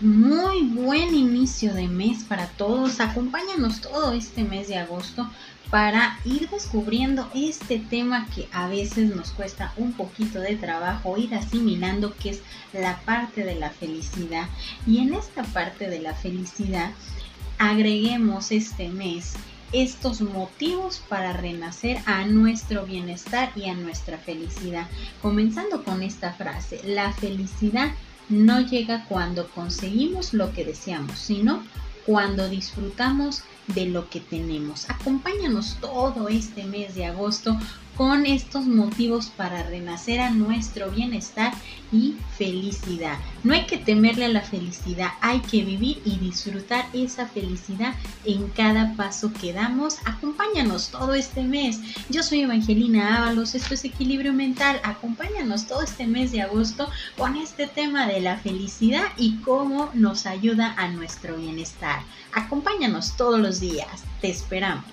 Muy buen inicio de mes para todos. Acompáñanos todo este mes de agosto para ir descubriendo este tema que a veces nos cuesta un poquito de trabajo ir asimilando que es la parte de la felicidad. Y en esta parte de la felicidad agreguemos este mes estos motivos para renacer a nuestro bienestar y a nuestra felicidad. Comenzando con esta frase, la felicidad no llega cuando conseguimos lo que deseamos, sino cuando disfrutamos de lo que tenemos. Acompáñanos todo este mes de agosto con estos motivos para renacer a nuestro bienestar y felicidad. No hay que temerle a la felicidad, hay que vivir y disfrutar esa felicidad en cada paso que damos. Acompáñanos todo este mes. Yo soy Evangelina Ábalos, esto es Equilibrio Mental. Acompáñanos todo este mes de agosto con este tema de la felicidad y cómo nos ayuda a nuestro bienestar. Acompáñanos todos los días. Te esperamos.